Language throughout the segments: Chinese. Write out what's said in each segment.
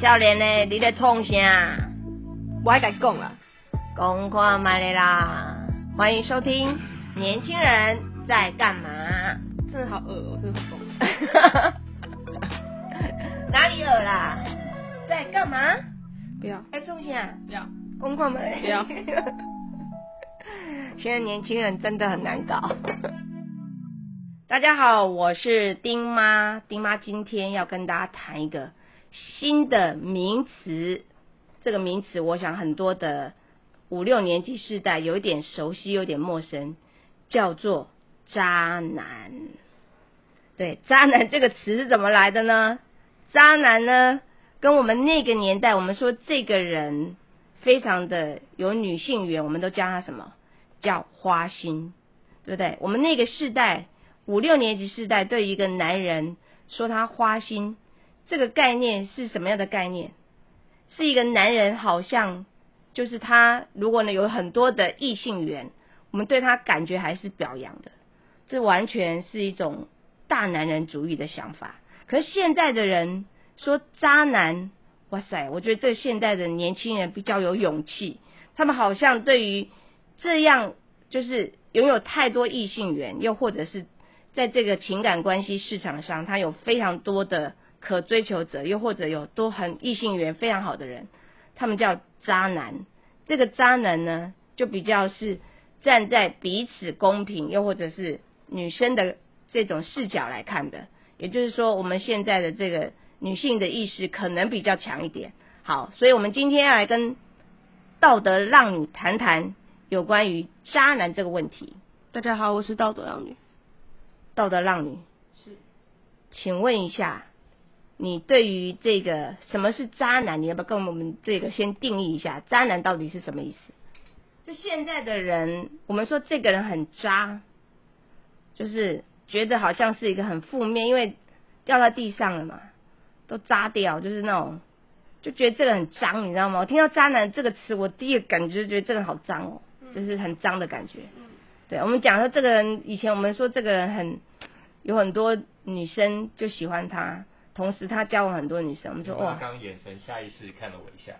少年呢，你在创啥？我还敢讲啦，讲看麦的啦！欢迎收听《年轻人在干嘛》。真的好恶哦、真的好疯。哪里有啦？在干嘛？不要在创啥？不要，公看麦。不要。现在年轻人真的很难搞。大家好，我是丁妈。丁妈今天要跟大家谈一个新的名词。这个名词，我想很多的五六年级世代有一点熟悉，有点陌生，叫做渣男。对，渣男这个词是怎么来的呢？渣男呢，跟我们那个年代，我们说这个人非常的有女性缘，我们都叫他什么？叫花心，对不对？我们那个世代五六年级世代，对于一个男人说他花心，这个概念是什么样的概念？是一个男人好像就是他，如果呢有很多的异性缘，我们对他感觉还是表扬的，这完全是一种大男人主义的想法。可是现在的人说渣男，哇塞，我觉得这现代的年轻人比较有勇气，他们好像对于这样就是拥有太多异性缘，又或者是在这个情感关系市场上，他有非常多的可追求者，又或者有多很异性缘非常好的人，他们叫渣男。这个渣男呢，就比较是站在彼此公平，又或者是女生的这种视角来看的。也就是说，我们现在的这个女性的意识可能比较强一点。好，所以我们今天要来跟道德浪女谈谈有关于渣男这个问题。大家好，我是道德浪女。道德浪女是，请问一下，你对于这个什么是渣男，你要不要跟我们这个先定义一下，渣男到底是什么意思？就现在的人，我们说这个人很渣，就是觉得好像是一个很负面，因为掉在地上了嘛，都渣掉，就是那种就觉得这个很脏，你知道吗？我听到渣男这个词，我第一个感觉就觉得这个人好脏哦，就是很脏的感觉。对，我们讲说这个人，以前我们说这个人很有很多女生就喜欢他，同时他交往很多女生，我们说他哇，刚刚眼神下意识看了我一下，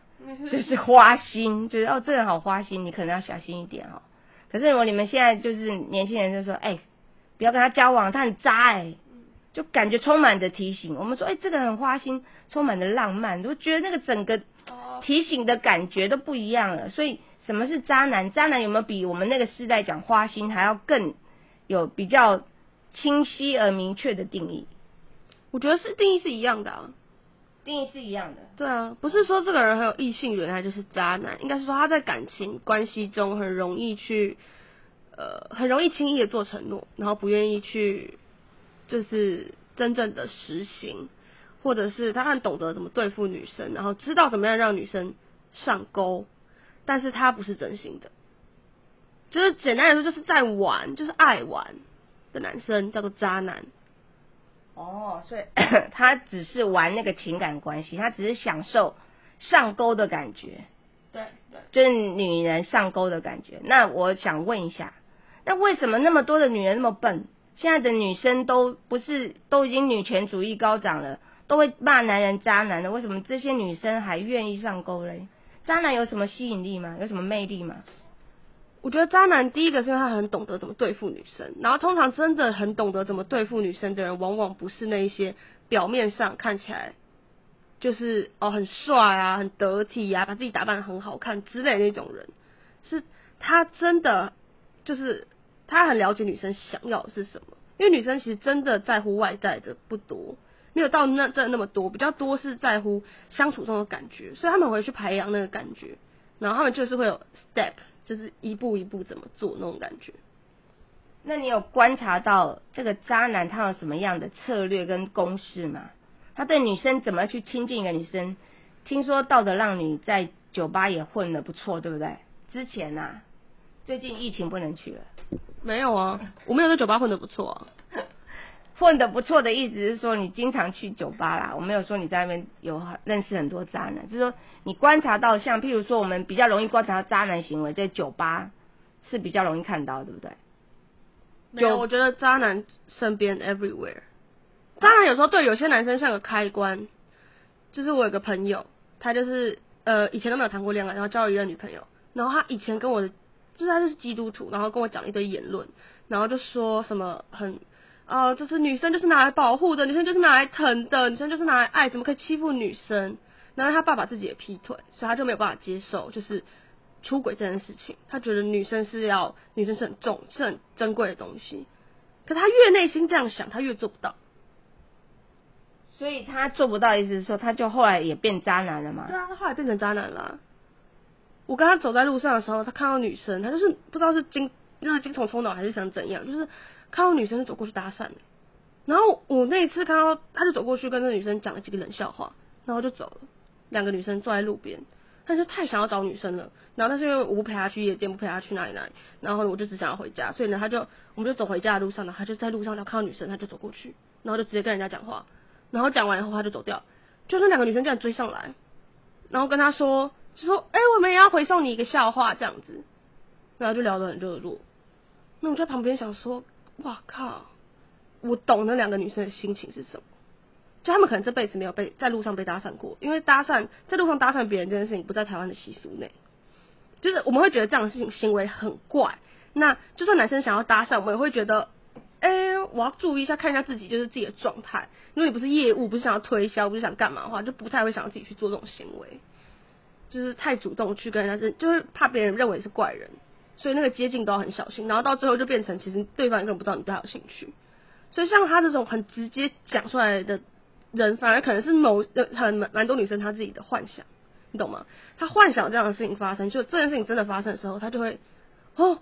就是花心，就是哦，这人好花心，你可能要小心一点哦。可是如果你们现在就是年轻人就说，哎、不要跟他交往，他很渣哎、就感觉充满着提醒。我们说，哎、这个人很花心，充满着浪漫，我觉得那个整个哦，提醒的感觉都不一样了。所以什么是渣男？渣男有没有比我们那个世代讲花心还要更有比较清晰而明确的定义？我觉得是定义是一样的啊。定义是一样的。对啊，不是说这个人很有异性缘，他就是渣男，应该是说他在感情关系中很容易去，呃，很容易轻易的做承诺，然后不愿意去，就是真正的实行，或者是他很懂得怎么对付女生，然后知道怎么样让女生上钩，但是他不是真心的，就是简单来说就是在玩，就是爱玩的男生叫做渣男。哦，所以 他只是玩那个情感关系，他只是享受上钩的感觉，对对。就是女人上钩的感觉。那我想问一下，那为什么那么多的女人那么笨？现在的女生都不是都已经女权主义高涨了，都会骂男人渣男的，为什么这些女生还愿意上钩嘞？渣男有什么吸引力吗？有什么魅力吗？我觉得渣男第一个是因为他很懂得怎么对付女生，然后通常真的很懂得怎么对付女生的人，往往不是那一些表面上看起来就是哦很帅啊、很得体啊、把自己打扮得很好看之类那种人，是他真的就是他很了解女生想要的是什么，因为女生其实真的在乎外在的不多，没有到那真的那么多，比较多是在乎相处中的感觉，所以他们会去培养那个感觉，然后他们就是会有 step。就是一步一步怎么做那种感觉。那你有观察到这个渣男他有什么样的策略跟公式吗？他对女生怎么去亲近一个女生？听说道德浪女在酒吧也混得不错，对不对？之前啊，最近疫情不能去了，没有啊，我没有在酒吧混得不错。混的不错的意思是说你经常去酒吧啦，我没有说你在那边有认识很多渣男，就是说你观察到像譬如说我们比较容易观察到渣男行为，在酒吧是比较容易看到，对不对？没有，我觉得渣男身边 everywhere。渣男有时候对有些男生像个开关，就是我有个朋友，他就是呃以前都没有谈过恋爱，然后交了一任女朋友，然后他以前跟我的就是他就是基督徒，然后跟我讲一堆言论，然后就说什么很啊、就是女生就是拿来保护的，女生就是拿来疼的，女生就是拿来爱，怎么可以欺负女生？然后他爸爸自己也劈腿，所以他就没有办法接受就是出轨这件事情，他觉得女生是要女生是很重是很珍贵的东西，可他越内心这样想，他越做不到。所以他做不到，意思是说他就后来也变渣男了嘛对？啊，他后来变成渣男了啊、我跟他走在路上的时候，他看到女生，他就是不知道是惊，就是精虫冲脑还是想怎样，就是看到女生就走过去搭讪、然后我那一次看到，他就走过去跟那个女生讲了几个冷笑话，然后就走了。两个女生坐在路边，他就太想要找女生了。然后但是因为我不陪他去夜店，不陪他去哪里哪里，然后我就只想要回家，所以呢，他就我们就走回家的路上呢，他就在路上，然后看到女生，他就走过去，然后就直接跟人家讲话，然后讲完以后他就走掉，就那两个女生这样追上来，然后跟他说，就说，哎、我们也要回送你一个笑话这样子，然后就聊得很热络。那我在旁边想说，哇靠，我懂那两个女生的心情是什么。就他们可能这辈子没有被在路上被搭讪过，因为搭讪在路上搭讪别人这件事情不在台湾的习俗内，就是我们会觉得这样的事情行为很怪。那就算男生想要搭讪，我们也会觉得，哎、我要注意一下，看一下自己就是自己的状态。如果你不是业务，不是想要推销，不是想干嘛的话，就不太会想要自己去做这种行为，就是太主动去跟人家，就是怕别人认为是怪人，所以那个接近都要很小心，然后到最后就变成其实对方根本不知道你对他有兴趣。所以像他这种很直接讲出来的人，反而可能是某很蛮蛮多女生她自己的幻想，你懂吗？她幻想这样的事情发生，就这件事情真的发生的时候，她就会哦，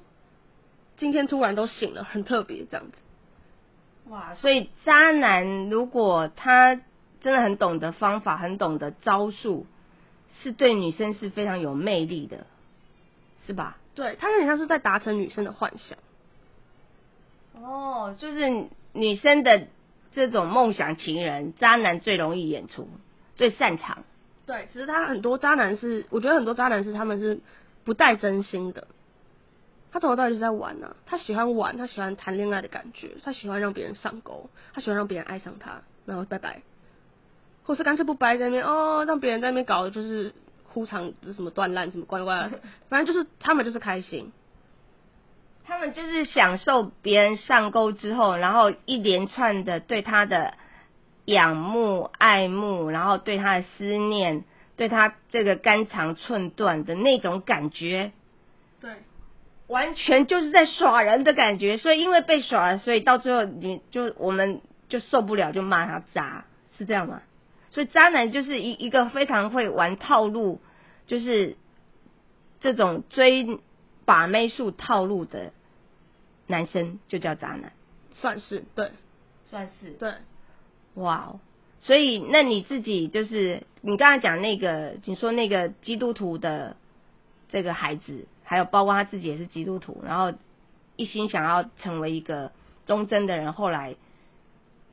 今天突然都醒了，很特别这样子。哇，所以渣男如果他真的很懂得方法，很懂得招数，是对女生是非常有魅力的，是吧？对他有点像是在达成女生的幻想。哦，就是女生的这种梦想情人，渣男最容易演出，最擅长。对，只是他很多渣男是，我觉得很多渣男是他们是不带真心的，他从头到尾就是在玩呢、他喜欢玩，他喜欢谈恋爱的感觉，他喜欢让别人上钩，他喜欢让别人爱上他，然后拜拜，或是干脆不掰在那边哦，让别人在那边搞就是哭场什么断烂什么乖乖，反正就是他们就是开心。他们就是享受别人上钩之后，然后一连串的对他的仰慕、爱慕，然后对他的思念，对他这个肝肠寸断的那种感觉，对，完全就是在耍人的感觉。所以因为被耍了，所以到最后你就我们就受不了，就骂他渣，是这样吗？所以渣男就是一一个非常会玩套路，就是这种追把妹术套路的男生就叫渣男，算是对算是对。哇哦。所以那你自己就是你刚才讲那个，你说那个基督徒的这个孩子，还有包括他自己也是基督徒，然后一心想要成为一个忠贞的人，后来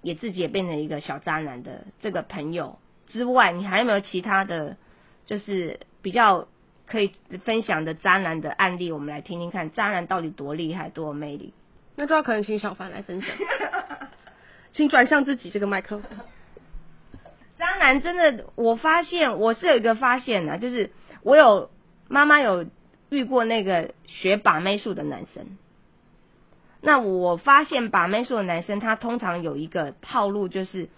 也自己也变成一个小渣男的这个朋友之外，你还有没有其他的，就是比较可以分享的渣男的案例？我们来听听看，渣男到底多厉害，多有魅力。那就要可能请小凡来分享，请转向自己这个麦克风。渣男真的，我发现我是有一个发现的，就是我有妈妈有遇过那个学把妹术的男生。那我发现把妹术的男生，他通常有一个套路，就是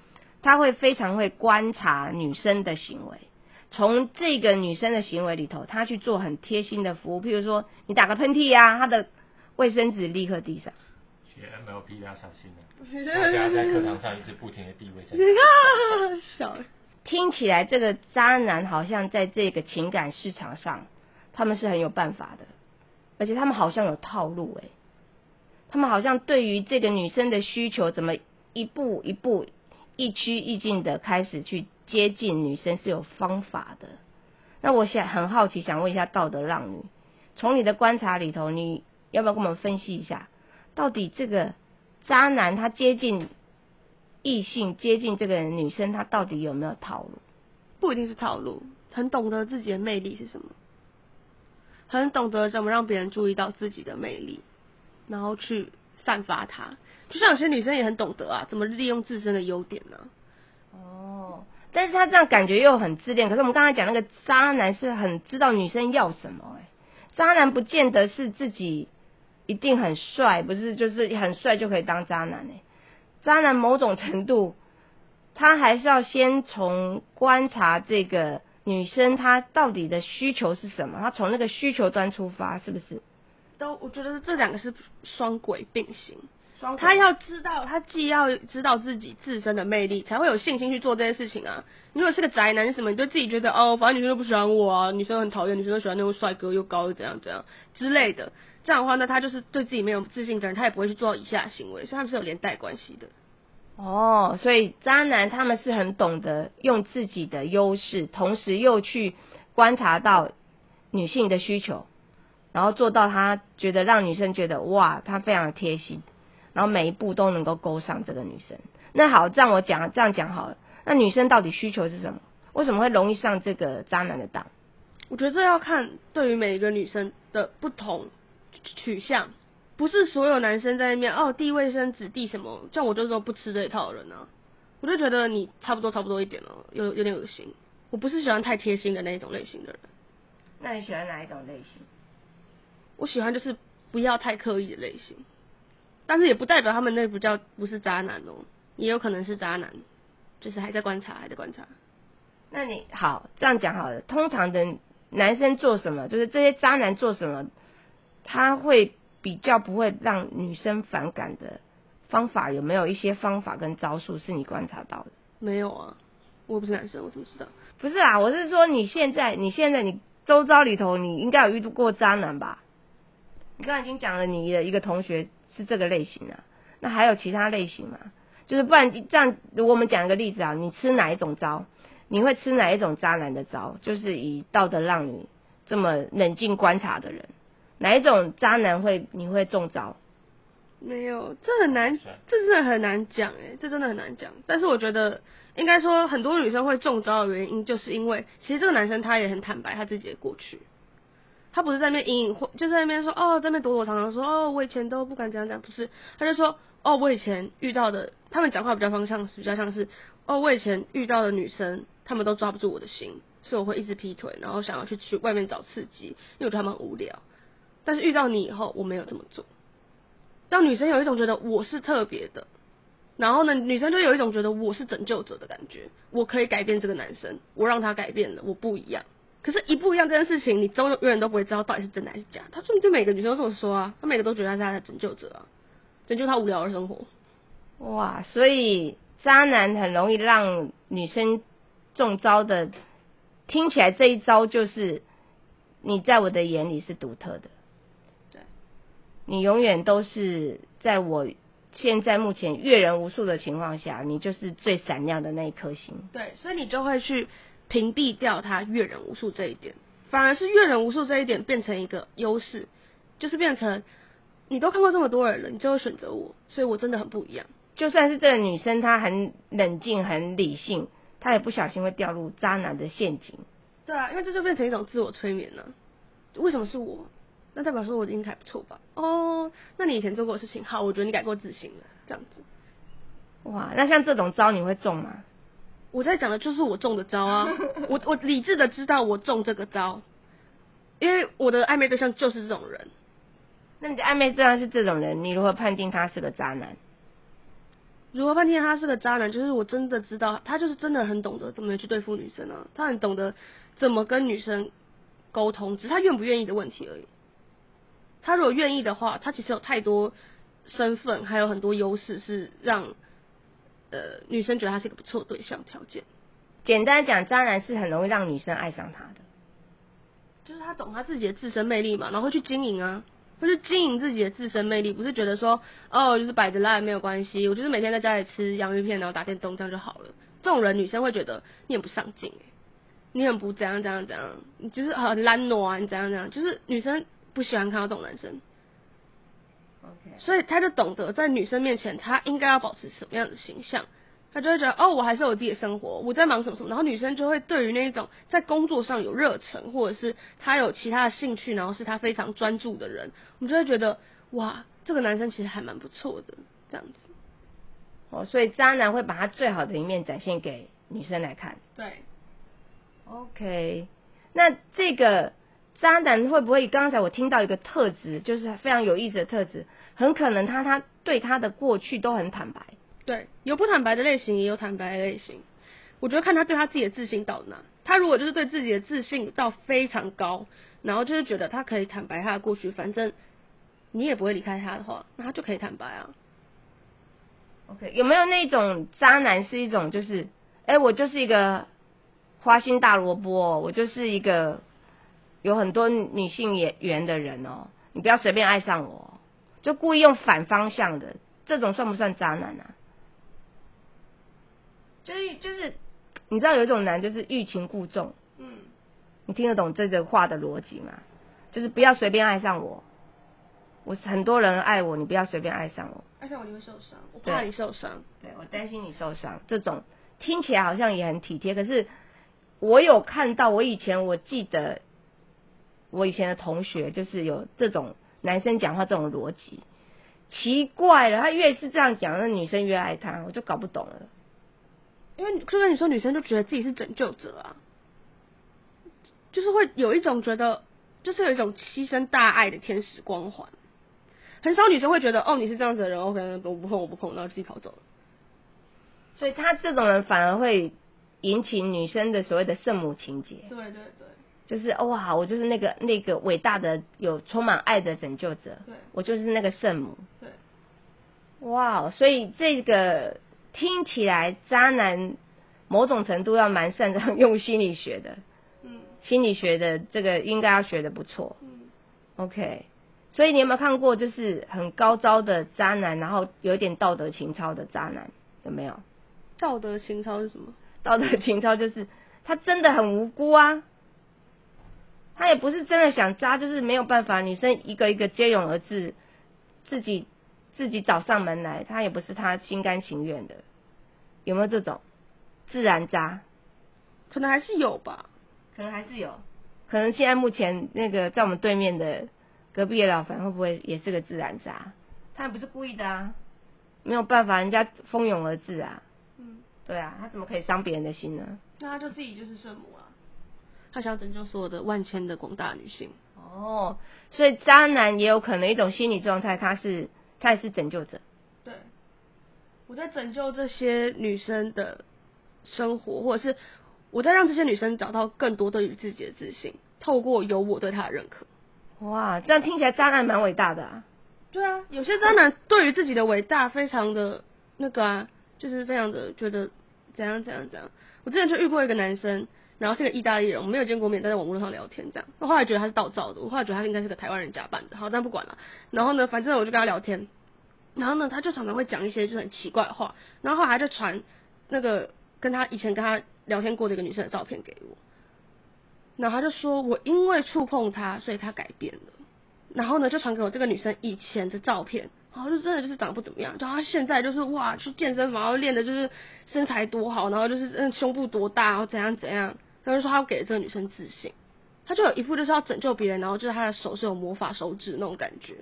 他会非常会观察女生的行为，从这个女生的行为里头，她去做很贴心的服务。譬如说，你打个喷嚏呀、她的卫生纸立刻递上。学 MLP 要小心了，大家在课堂上一直不停的递卫生纸。看，小听起来这个渣男好像在这个情感市场上，他们是很有办法的，而且他们好像有套路诶、他们好像对于这个女生的需求，怎么一步一步、一趋一进的开始去接近女生是有方法的。那我想很好奇，想问一下道德浪女，从你的观察里头，你要不要跟我们分析一下，到底这个渣男他接近异性接近这个女生，他到底有没有套路？不一定是套路，很懂得自己的魅力是什么，很懂得怎么让别人注意到自己的魅力，然后去散发它。就像有些女生也很懂得啊，怎么利用自身的优点呢、哦，但是他这样感觉又很自恋。可是我们刚才讲那个渣男是很知道女生要什么、哎，渣男不见得是自己一定很帅，不是就是很帅就可以当渣男哎、渣男某种程度，他还是要先从观察这个女生她到底的需求是什么，他从那个需求端出发，是不是？都我觉得这两个是双轨并行。双他要知道，他既要知道自己自身的魅力，才会有信心去做这些事情啊。你如果是个宅男什么，你就自己觉得哦，反正女生都不喜欢我啊，女生很讨厌，女生都喜欢那种帅哥又高又怎样怎样之类的。这样的话呢，他就是对自己没有自信的人，他也不会去做到以下行为，所以他们是有连带关系的。哦，所以渣男他们是很懂得用自己的优势，同时又去观察到女性的需求，然后做到他觉得让女生觉得哇，他非常的贴心，然后每一步都能够勾上这个女生。那好，这样我讲这样讲好了，那女生到底需求是什么？为什么会容易上这个渣男的当？我觉得这要看对于每一个女生的不同取向，不是所有男生在那边哦递卫生纸递什么，像我就是说不吃这一套的人啊，我就觉得你差不多差不多一点哦，有有点恶心。我不是喜欢太贴心的那一种类型的人，那你喜欢哪一种类型？我喜欢就是不要太刻意的类型，但是也不代表他们那不叫不是渣男哦，也有可能是渣男，就是还在观察，还在观察。那你好，这样讲好了。通常的男生做什么，就是这些渣男做什么，他会比较不会让女生反感的方法，有没有一些方法跟招数是你观察到的？没有啊，我不是男生，我怎么知道？不是啊，我是说你现在，你现在你周遭里头，你应该有遇到过渣男吧？你刚才已经讲了，你的一个同学是这个类型啊，那还有其他类型吗？就是不然这样，如果我们讲一个例子啊，你吃哪一种招？你会吃哪一种渣男的招？就是以道德让你这么冷静观察的人，哪一种渣男会你会中招？没有，这很难，这真的很难讲哎，这真的很难讲。但是我觉得，应该说很多女生会中招的原因，就是因为其实这个男生他也很坦白他自己的过去，他不是在那边隐隐或就在那边说哦，在那边躲躲藏藏说哦，我以前都不敢这样讲，不是，他就说哦，我以前遇到的，他们讲话比较方向是比较像是哦，我以前遇到的女生，他们都抓不住我的心，所以我会一直劈腿，然后想要去去外面找刺激，因为我觉得他们无聊。但是遇到你以后，我没有这么做。让女生有一种觉得我是特别的，然后呢，女生就有一种觉得我是拯救者的感觉，我可以改变这个男生，我让他改变了，我不一样。可是，一不一样这件事情，你终永远都不会知道到底是真的还是假。他说，就每个女生都这么说啊，他每个都觉得他是他的拯救者啊，拯救他无聊的生活。哇，所以渣男很容易让女生中招的，听起来这一招就是你在我的眼里是独特的。对，你永远都是在我现在目前阅人无数的情况下，你就是最闪亮的那一颗星。对，所以你就会去屏蔽掉他阅人无数这一点，反而是阅人无数这一点变成一个优势，就是变成你都看过这么多人了，你就会选择我，所以我真的很不一样。就算是这个女生她很冷静、很理性，她也不小心会掉入渣男的陷阱。对啊，因为这就变成一种自我催眠了。为什么是我？那代表说我应该还不错吧？哦，那你以前做过的事情，好，我觉得你改过自新了，这样子。哇，那像这种招你会中吗？我在讲的就是我中的招啊，我我理智的知道我中这个招，因为我的暧昧对象就是这种人。那你的暧昧对象是这种人，你如何判定他是个渣男？如何判定他是个渣男？就是我真的知道，他就是真的很懂得怎么去对付女生啊，他很懂得怎么跟女生沟通，只是他愿不愿意的问题而已。他如果愿意的话，他其实有太多身份，还有很多优势，是让呃女生觉得他是一个不错对象条件。简单讲，渣男是很容易让女生爱上他的，就是他懂他自己的自身魅力嘛，然后会去经营啊。会去经营自己的自身魅力，不是觉得说哦，就是摆着烂没有关系，我就是每天在家里吃洋芋片，然后打电动这样就好了。这种人女生会觉得你很不上进，你很不怎样怎样怎样，你就是很懒惰啊，你怎样怎样，就是女生不喜欢看到这种男生。OK，所以他就懂得在女生面前，他应该要保持什么样的形象，他就会觉得哦，我还是有我自己的生活，我在忙什么什么，然后女生就会对于那一种在工作上有热忱，或者是他有其他的兴趣，然后是他非常专注的人，我们就会觉得哇，这个男生其实还蛮不错的，这样子。哦，所以渣男会把他最好的一面展现给女生来看。对，OK，那这个渣男会不会？刚才我听到一个特质，就是非常有意思的特质，很可能他他对他的过去都很坦白。对，有不坦白的类型，也有坦白的类型。我觉得看他对他自己的自信到哪。他如果就是对自己的自信到非常高，然后就是觉得他可以坦白他的过去，反正你也不会离开他的话，那他就可以坦白啊。OK，有没有那种渣男是一种就是，哎、我就是一个花心大萝卜，我就是一个有很多女性演员的人哦，你不要随便爱上我，就故意用反方向的，这种算不算渣男啊？就是就是，你知道有一种男就是欲擒故纵，嗯，你听得懂这个话的逻辑吗？就是不要随便爱上我，我很多人爱我，你不要随便爱上我。爱上我你会受伤，我怕你受伤。对我担心你受伤，这种听起来好像也很体贴，可是我有看到，我以前我记得我以前的同学就是有这种男生讲话这种逻辑，奇怪了，他越是这样讲，那女生越爱他，我就搞不懂了。因为就跟你说，女生就觉得自己是拯救者啊，就是会有一种觉得，就是有一种牺牲大爱的天使光环。很少女生会觉得，哦，你是这样子的人，OK，我不碰，我不碰，然后自己跑走了。所以他这种人反而会引起女生的所谓的圣母情节，对对对就是哦哇，我就是那个那个伟大的有充满爱的拯救者，对我就是那个圣母。对，哇，所以这个听起来渣男某种程度要蛮擅长 用心理学的，嗯心理学的这个应该要学的不错。嗯，OK，所以你有没有看过就是很高招的渣男，然后有一点道德情操的渣男？有没有？道德情操是什么？道德情操就是他真的很无辜啊，他也不是真的想扎，就是没有办法，女生一个一个接踵而至，自己自己找上门来，他也不是他心甘情愿的，有没有这种自然渣？可能还是有吧。可能还是有，可能现在目前那个在我们对面的隔壁的老樊会不会也是个自然渣？他也不是故意的啊，没有办法，人家蜂拥而至啊，嗯，对啊，他怎么可以伤别人的心呢？那他就自己就是圣母啊。他想要拯救所有的万千的广大女性。哦，所以渣男也有可能一种心理状态，他是他也是拯救者。对，我在拯救这些女生的生活，或者是我在让这些女生找到更多对于自己的自信，透过有我对她的认可。哇，这样听起来渣男蛮伟大的啊。对啊，有些渣男对于自己的伟大非常的那个啊，就是非常的觉得怎样怎样怎样。我之前就遇过一个男生，然后是个意大利人，我没有见过面，但在网络上聊天这样。我后来觉得他是盗照的，我后来觉得他应该是个台湾人假扮的。好，但不管了。然后呢，反正我就跟他聊天，然后呢，他就常常会讲一些就很奇怪的话，然后后来就传那个跟他以前跟他聊天过的一个女生的照片给我，然后他就说我因为触碰他，所以他改变了。然后呢，就传给我这个女生以前的照片，然后就真的就是长得不怎么样，然后现在就是哇，去健身房，练的就是身材多好，然后就是嗯胸部多大，然后怎样怎样，然后就说他要给这个女生自信，他就有一副就是要拯救别人，然后就是他的手是有魔法手指那种感觉。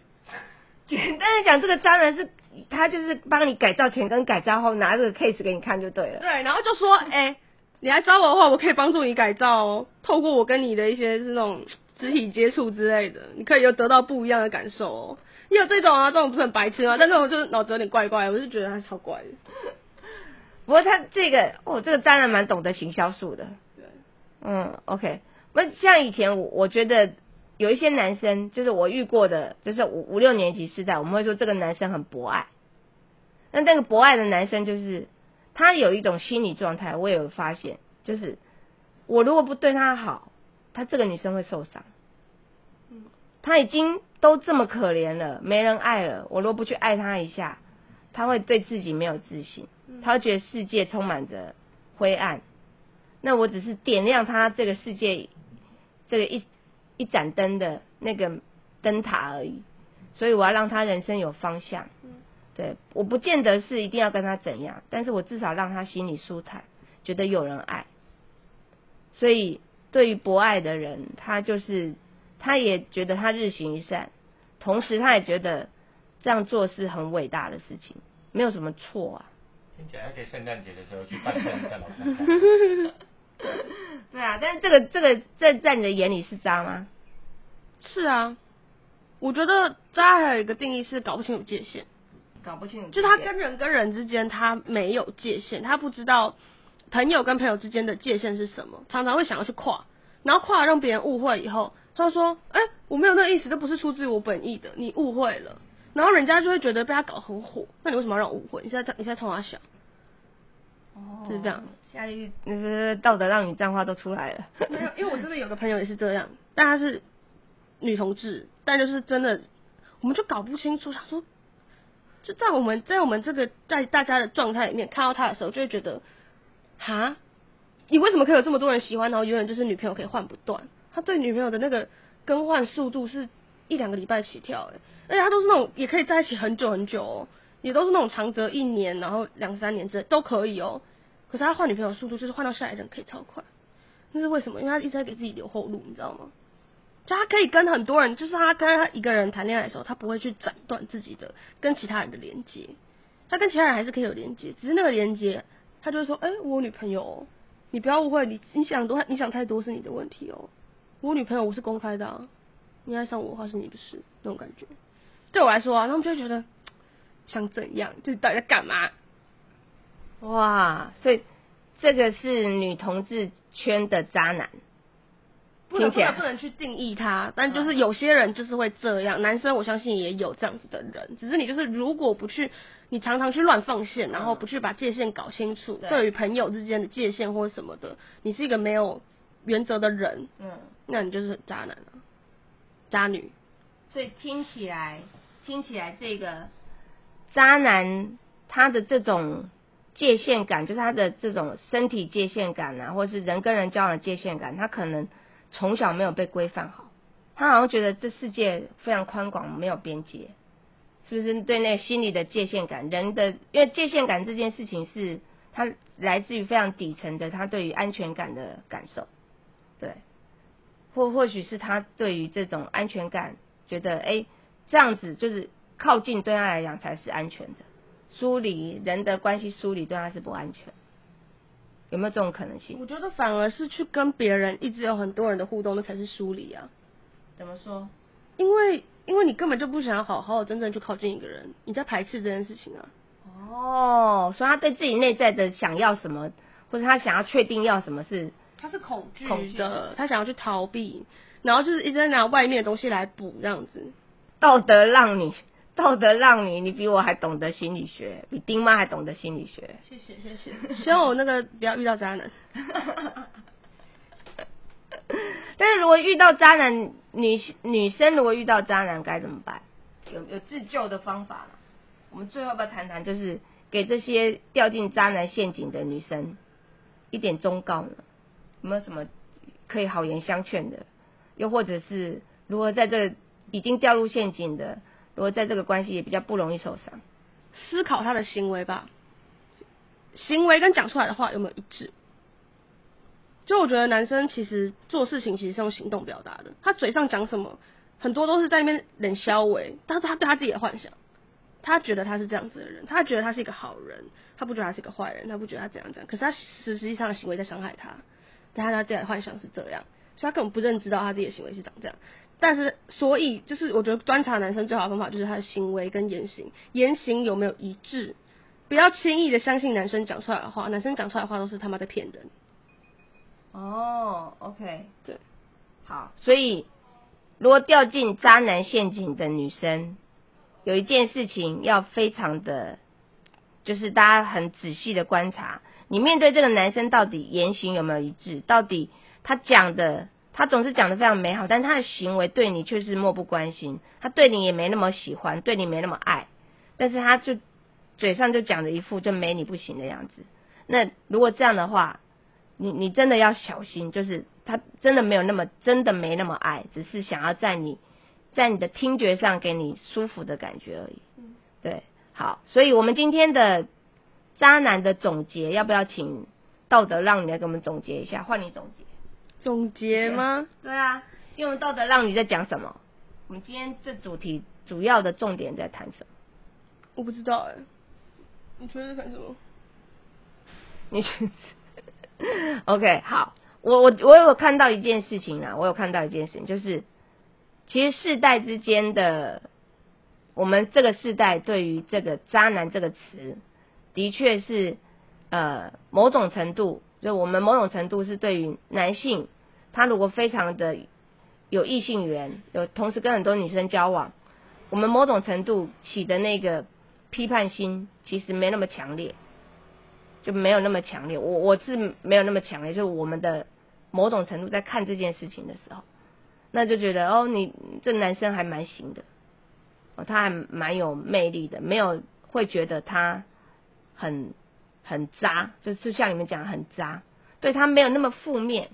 简单的讲，这个渣男是他就是帮你改造前跟改造后拿这个 case 给你看就对了。对，然后就说，哎、你来找我的话，我可以帮助你改造哦，透过我跟你的一些是那种肢体接触之类的，你可以有得到不一样的感受哦。你有这种啊，这种不是很白痴吗？但是我就是脑子有点怪怪，我就觉得他超怪的。不过他这个哦，这个渣男蛮懂得行销术的。对，嗯，OK，那像以前我我觉得有一些男生，就是我遇过的，就是五五六年级时代，我们会说这个男生很博爱。那那个博爱的男生，就是他有一种心理状态，我也有发现，就是我如果不对他好，他这个女生会受伤。嗯，他已经都这么可怜了，没人爱了，我如果不去爱他一下，他会对自己没有自信，他会觉得世界充满着灰暗。那我只是点亮他这个世界这个一一盏灯的那个灯塔而已，所以我要让他人生有方向。对，我不见得是一定要跟他怎样，但是我至少让他心里舒坦，觉得有人爱。所以对于博爱的人，他就是他也觉得他日行一善，同时他也觉得这样做是很伟大的事情，没有什么错啊。听起来可以圣诞节的时候去拜登在老公家。对啊，但是这个这个在在你的眼里是渣吗？是啊，我觉得渣还有一个定义是搞不清楚界限，搞不清楚，就他跟人跟人之间他没有界限，他不知道朋友跟朋友之间的界限是什么，常常会想要去跨，然后跨了让别人误会以后，他说：“哎、我没有那个意思，这不是出自于我本意的，你误会了。”然后人家就会觉得被他搞很火，那你为什么要让我误会？你现在你现在冲他想，哦就是这样。下一句呃道德让你脏话都出来了。没有，因为我真的有个朋友也是这样，但她是女同志，但就是真的，我们就搞不清楚，想说，就在我们在我们这个在大家的状态里面看到他的时候，就会觉得，哈，你为什么可以有这么多人喜欢，然后永远就是女朋友可以换不断？他对女朋友的那个更换速度是一两个礼拜起跳、欸，而且他都是那种也可以在一起很久很久哦，也都是那种长则一年，然后两三年之类都可以哦。可是他换女朋友速度就是换到下一任可以超快。那是为什么？因为他一直在给自己留后路，你知道吗？就他可以跟很多人，就是他跟他一个人谈恋爱的时候，他不会去斩断自己的跟其他人的连接，他跟其他人还是可以有连接，只是那个连接，他就会说，哎、我女朋友、你不要误会，你你想多，你想太多是你的问题哦，我女朋友我是公开的啊，你爱上我的话是你的事，那种感觉，对我来说啊，他们就会觉得想怎样，就是到底在干嘛？哇，所以这个是女同志圈的渣男。不能听起来不能不能去定义他，但就是有些人就是会这样，男生我相信也有这样子的人，只是你就是如果不去，你常常去乱放线，然后不去把界限搞清楚，对对于朋友之间的界限或者什么的，你是一个没有原则的人，嗯，那你就是渣男啊，渣女。所以听起来，听起来这个渣男他的这种界限感，就是他的这种身体界限感啊，或是人跟人交往的界限感，他可能从小没有被规范好，他好像觉得这世界非常宽广，没有边界，是不是？对那心理的界限感，人的因为界限感这件事情是他来自于非常底层的他对于安全感的感受，对，或或许是他对于这种安全感觉得，哎、这样子就是靠近对他来讲才是安全的，疏离人的关系梳理对他是不安全，有没有这种可能性？我觉得反而是去跟别人一直有很多人的互动，那才是疏离啊，怎么说？因为因为你根本就不想要好好的真正去靠近一个人，你在排斥这件事情啊。哦，所以他对自己内在的想要什么，或者他想要确定要什么是他是恐惧恐惧的，他想要去逃避，然后就是一直在拿外面的东西来补这样子。道德让你，道德让你，你比我还懂得心理学，比丁妈还懂得心理学。谢谢谢谢，希望我那个不要遇到渣男。但是如果遇到渣男，女女生如果遇到渣男该怎么办？有有自救的方法吗？我们最后要不要谈谈，就是给这些掉进渣男陷阱的女生一点忠告呢？有没有什么可以好言相劝的？又或者是如何在这已经掉入陷阱的，如果在这个关系也比较不容易受伤？思考他的行为吧，行为跟讲出来的话有没有一致？就我觉得男生其实做事情其实是用行动表达的，他嘴上讲什么，很多都是在那边冷消为，但是他对他自己的幻想，他觉得他是这样子的人，他觉得他是一个好人，他不觉得他是一个坏人，他不觉得他怎样怎样，可是他实实际上的行为在伤害他，但他他自己的幻想是这样，所以他根本不认知到他自己的行为是长这样。但是，所以就是我觉得观察男生最好的方法就是他的行为跟言行，言行有没有一致，不要轻易的相信男生讲出来的话，男生讲出来的话都是他妈在骗人。哦，OK，对，好，所以如果掉进渣男陷阱的女生，有一件事情要非常的，就是大家很仔细的观察，你面对这个男生到底言行有没有一致，到底他讲的，他总是讲的非常美好，但他的行为对你却是漠不关心，他对你也没那么喜欢，对你没那么爱，但是他就嘴上就讲着一副就没你不行的样子。那如果这样的话，你你真的要小心，就是他真的没有那么真的没那么爱，只是想要在你在你的听觉上给你舒服的感觉而已。对，好，所以我们今天的渣男的总结，要不要请道德让你来给我们总结一下？换你总结。总结吗？对啊，用道德让你在讲什么？我们今天这主题主要的重点在谈什么？我不知道哎、你觉得在谈什么？你。OK，好，我我我有看到一件事情啊，我有看到一件事情，就是其实世代之间的，我们这个世代对于这个“渣男”这个词，的确是呃某种程度，就我们某种程度是对于男性，他如果非常的有异性缘，有同时跟很多女生交往，我们某种程度起的那个批判心，其实没那么强烈。就没有那么强烈，我我是没有那么强烈，就是我们的某种程度在看这件事情的时候，那就觉得哦，你这男生还蛮行的，哦，他还蛮有魅力的，没有会觉得他很很渣，就就像你们讲很渣，对他没有那么负面，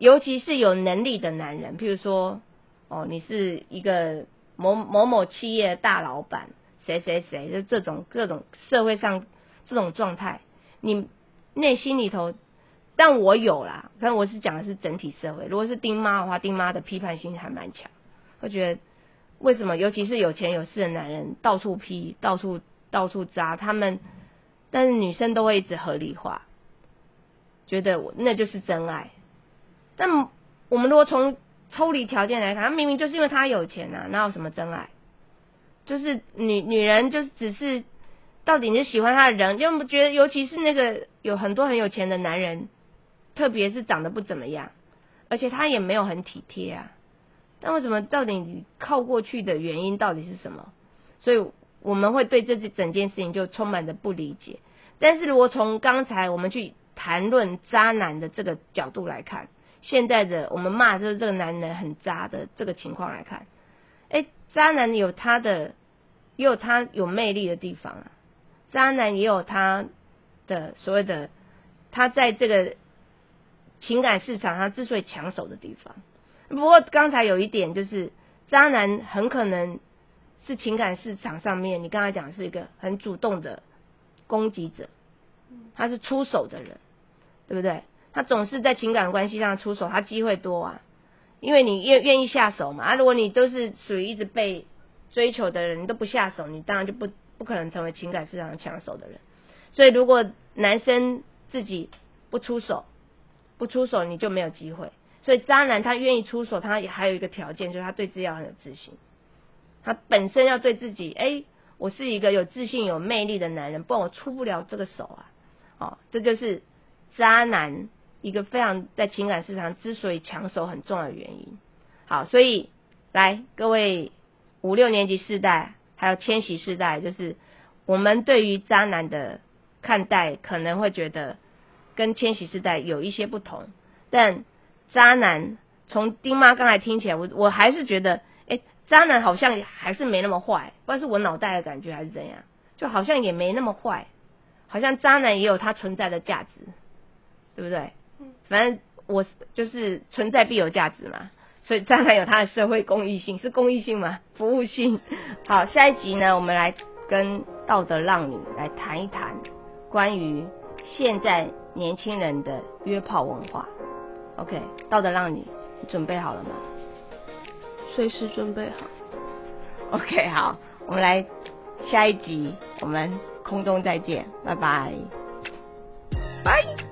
尤其是有能力的男人，譬如说哦，你是一个某某某企业大老板，谁谁谁，就这种各种社会上这种状态。你内心里头，但我有啦，但我是讲的是整体社会。如果是丁妈的话，丁妈的批判性还蛮强，会觉得为什么，尤其是有钱有势的男人到处批、到处到处扎他们，但是女生都会一直合理化，觉得我那就是真爱。那我们如果从抽离条件来看，他明明就是因为他有钱啊，哪有什么真爱？就是女女人就是只是。到底你是喜欢他的人，就不觉得，尤其是那个有很多很有钱的男人，特别是长得不怎么样，而且他也没有很体贴啊。但为什么到底你靠过去的原因到底是什么？所以我们会对这整件事情就充满着不理解。但是如果从刚才我们去谈论渣男的这个角度来看，现在的我们骂就是这个男人很渣的这个情况来看，哎，渣男有他的，也有他有魅力的地方啊。渣男也有他的所谓的，他在这个情感市场上之所以抢手的地方。不过刚才有一点就是，渣男很可能是情感市场上面，你刚才讲是一个很主动的攻击者，他是出手的人，对不对？他总是在情感关系上出手，他机会多啊，因为你愿愿意下手嘛。啊，如果你都是属于一直被追求的人，你都不下手，你当然就不。不可能成为情感市场抢手的人，所以如果男生自己不出手，不出手你就没有机会。所以渣男他愿意出手，他也还有一个条件，就是他对自己要很有自信，他本身要对自己，哎，我是一个有自信、有魅力的男人，不然我出不了这个手啊。哦，这就是渣男一个非常在情感市场之所以抢手很重要的原因。好，所以来各位五六年级世代。还有千禧世代，就是我们对于渣男的看待，可能会觉得跟千禧世代有一些不同。但渣男从丁妈刚才听起来，我我还是觉得，哎，渣男好像还是没那么坏，不知道是我脑袋的感觉还是怎样，就好像也没那么坏，好像渣男也有他存在的价值，对不对？反正我就是存在必有价值嘛。所以渣男有它的社会公益性，是公益性吗？服务性。好，下一集呢，我们来跟道德浪女来谈一谈关于现在年轻人的约炮文化。OK，道德浪女，你准备好了吗？随时准备好。OK，好，我们来下一集，我们空中再见，拜拜，拜。